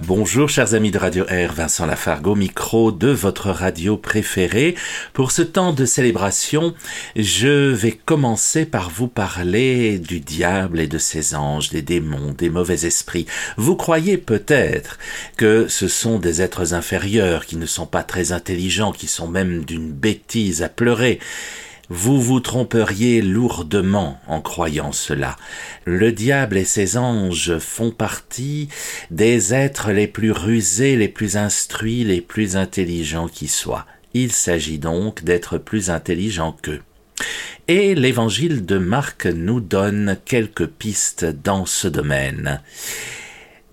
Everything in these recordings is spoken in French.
Bonjour chers amis de Radio Air, Vincent Lafargo, micro de votre radio préférée. Pour ce temps de célébration, je vais commencer par vous parler du diable et de ses anges, des démons, des mauvais esprits. Vous croyez peut-être que ce sont des êtres inférieurs qui ne sont pas très intelligents, qui sont même d'une bêtise à pleurer. Vous vous tromperiez lourdement en croyant cela. Le diable et ses anges font partie des êtres les plus rusés, les plus instruits, les plus intelligents qui soient. Il s'agit donc d'être plus intelligent qu'eux. Et l'évangile de Marc nous donne quelques pistes dans ce domaine.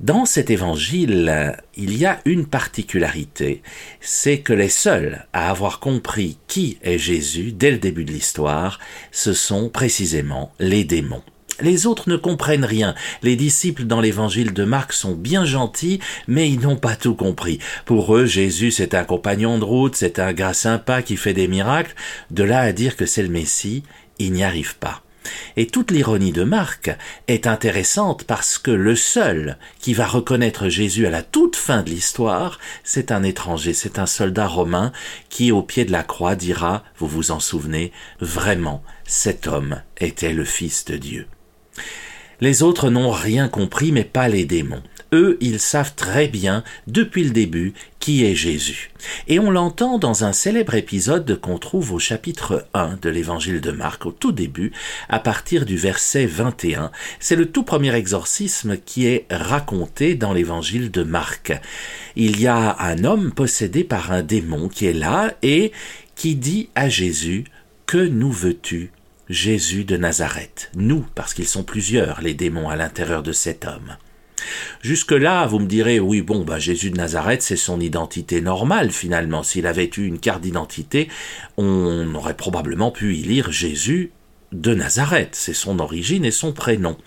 Dans cet évangile, il y a une particularité, c'est que les seuls à avoir compris qui est Jésus dès le début de l'histoire, ce sont précisément les démons. Les autres ne comprennent rien. Les disciples dans l'évangile de Marc sont bien gentils, mais ils n'ont pas tout compris. Pour eux, Jésus, c'est un compagnon de route, c'est un gars sympa qui fait des miracles. De là à dire que c'est le Messie, ils n'y arrivent pas. Et toute l'ironie de Marc est intéressante parce que le seul qui va reconnaître Jésus à la toute fin de l'histoire, c'est un étranger, c'est un soldat romain qui au pied de la croix dira, vous vous en souvenez, vraiment, cet homme était le Fils de Dieu. Les autres n'ont rien compris, mais pas les démons. Eux, ils savent très bien, depuis le début, qui est Jésus. Et on l'entend dans un célèbre épisode qu'on trouve au chapitre 1 de l'évangile de Marc, au tout début, à partir du verset 21. C'est le tout premier exorcisme qui est raconté dans l'évangile de Marc. Il y a un homme possédé par un démon qui est là et qui dit à Jésus, Que nous veux-tu Jésus de Nazareth? Nous, parce qu'ils sont plusieurs, les démons à l'intérieur de cet homme. Jusque-là, vous me direz, oui, bon, bah, Jésus de Nazareth, c'est son identité normale, finalement. S'il avait eu une carte d'identité, on aurait probablement pu y lire Jésus de Nazareth. C'est son origine et son prénom.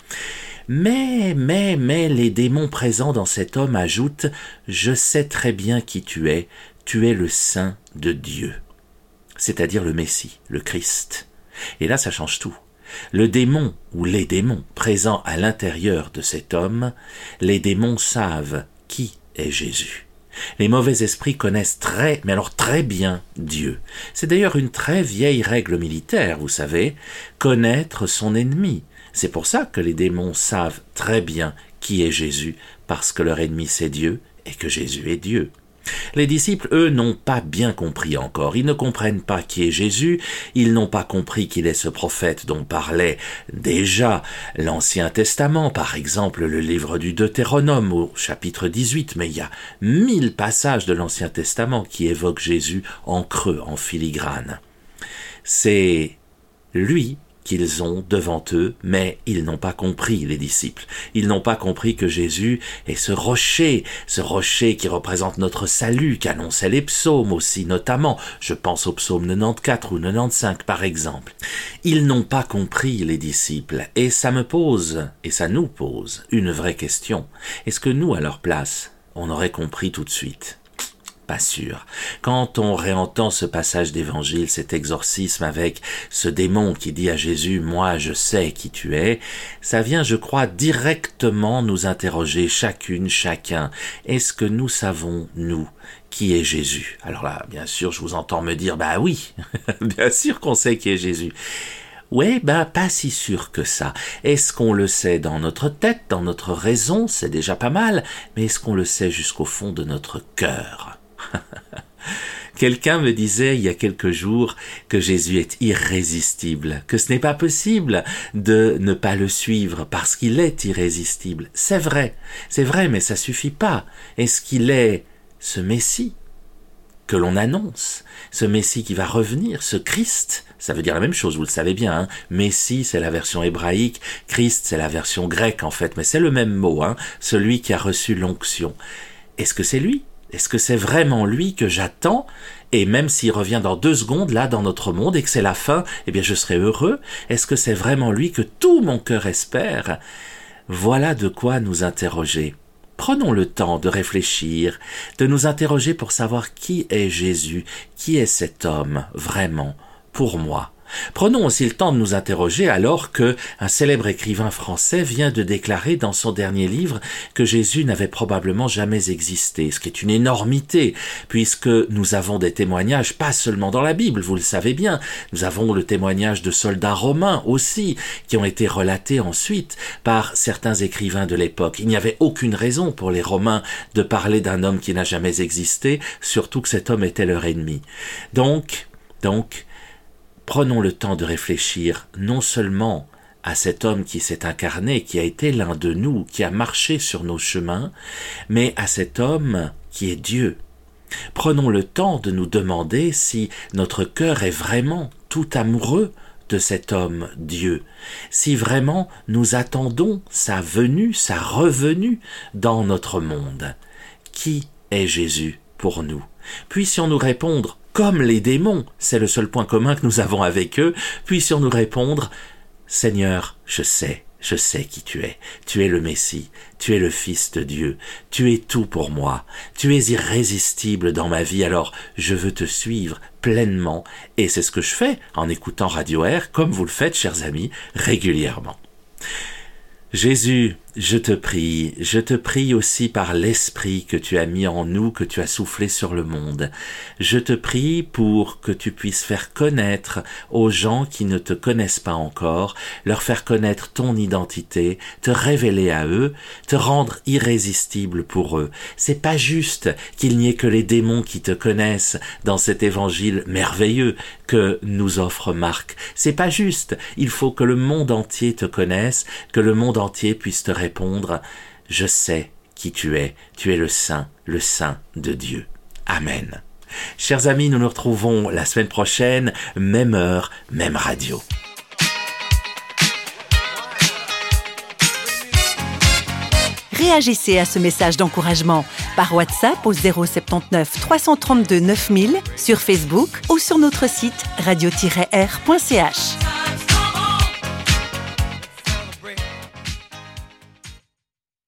Mais, mais, mais, les démons présents dans cet homme ajoutent, je sais très bien qui tu es, tu es le Saint de Dieu. C'est-à-dire le Messie, le Christ. Et là, ça change tout. Le démon ou les démons présents à l'intérieur de cet homme, les démons savent qui est Jésus. Les mauvais esprits connaissent très, mais alors très bien Dieu. C'est d'ailleurs une très vieille règle militaire, vous savez, connaître son ennemi. C'est pour ça que les démons savent très bien qui est Jésus, parce que leur ennemi c'est Dieu et que Jésus est Dieu. Les disciples, eux, n'ont pas bien compris encore. Ils ne comprennent pas qui est Jésus, ils n'ont pas compris qu'il est ce prophète dont parlait déjà l'Ancien Testament, par exemple le livre du Deutéronome au chapitre 18, mais il y a mille passages de l'Ancien Testament qui évoquent Jésus en creux, en filigrane. C'est lui qu'ils ont devant eux, mais ils n'ont pas compris, les disciples. Ils n'ont pas compris que Jésus est ce rocher, ce rocher qui représente notre salut, qu'annonçaient les psaumes aussi, notamment. Je pense au psaume 94 ou 95, par exemple. Ils n'ont pas compris, les disciples, et ça me pose, et ça nous pose, une vraie question. Est-ce que nous, à leur place, on aurait compris tout de suite? Pas sûr. Quand on réentend ce passage d'évangile, cet exorcisme avec ce démon qui dit à Jésus, moi je sais qui tu es, ça vient, je crois, directement nous interroger chacune, chacun. Est-ce que nous savons, nous, qui est Jésus? Alors là, bien sûr, je vous entends me dire, bah oui, bien sûr qu'on sait qui est Jésus. Ouais, ben pas si sûr que ça. Est-ce qu'on le sait dans notre tête, dans notre raison, c'est déjà pas mal, mais est-ce qu'on le sait jusqu'au fond de notre cœur? Quelqu'un me disait il y a quelques jours que Jésus est irrésistible, que ce n'est pas possible de ne pas le suivre parce qu'il est irrésistible. C'est vrai, c'est vrai, mais ça suffit pas. Est-ce qu'il est ce Messie que l'on annonce, ce Messie qui va revenir, ce Christ, ça veut dire la même chose, vous le savez bien, hein. Messie c'est la version hébraïque, Christ c'est la version grecque en fait, mais c'est le même mot, hein, celui qui a reçu l'onction. Est-ce que c'est lui est-ce que c'est vraiment lui que j'attends? Et même s'il revient dans deux secondes là dans notre monde et que c'est la fin, eh bien je serai heureux. Est-ce que c'est vraiment lui que tout mon cœur espère? Voilà de quoi nous interroger. Prenons le temps de réfléchir, de nous interroger pour savoir qui est Jésus, qui est cet homme vraiment pour moi. Prenons aussi le temps de nous interroger alors que un célèbre écrivain français vient de déclarer dans son dernier livre que Jésus n'avait probablement jamais existé, ce qui est une énormité, puisque nous avons des témoignages pas seulement dans la Bible, vous le savez bien, nous avons le témoignage de soldats romains aussi, qui ont été relatés ensuite par certains écrivains de l'époque. Il n'y avait aucune raison pour les Romains de parler d'un homme qui n'a jamais existé, surtout que cet homme était leur ennemi. Donc, donc, prenons le temps de réfléchir non seulement à cet homme qui s'est incarné, qui a été l'un de nous, qui a marché sur nos chemins, mais à cet homme qui est Dieu. Prenons le temps de nous demander si notre cœur est vraiment tout amoureux de cet homme Dieu, si vraiment nous attendons sa venue, sa revenue dans notre monde. Qui est Jésus pour nous? Puissions-nous répondre comme les démons, c'est le seul point commun que nous avons avec eux, puissions-nous répondre Seigneur, je sais, je sais qui tu es. Tu es le Messie, tu es le Fils de Dieu, tu es tout pour moi, tu es irrésistible dans ma vie, alors je veux te suivre pleinement, et c'est ce que je fais en écoutant Radio Air, comme vous le faites, chers amis, régulièrement. Jésus, je te prie, je te prie aussi par l'Esprit que tu as mis en nous, que tu as soufflé sur le monde. Je te prie pour que tu puisses faire connaître aux gens qui ne te connaissent pas encore, leur faire connaître ton identité, te révéler à eux, te rendre irrésistible pour eux. C'est pas juste qu'il n'y ait que les démons qui te connaissent dans cet évangile merveilleux que nous offre Marc. C'est pas juste. Il faut que le monde entier te connaisse, que le monde entier puisse te Je sais qui tu es, tu es le Saint, le Saint de Dieu. Amen. Chers amis, nous nous retrouvons la semaine prochaine, même heure, même radio. Réagissez à ce message d'encouragement par WhatsApp au 079 332 9000, sur Facebook ou sur notre site radio-r.ch.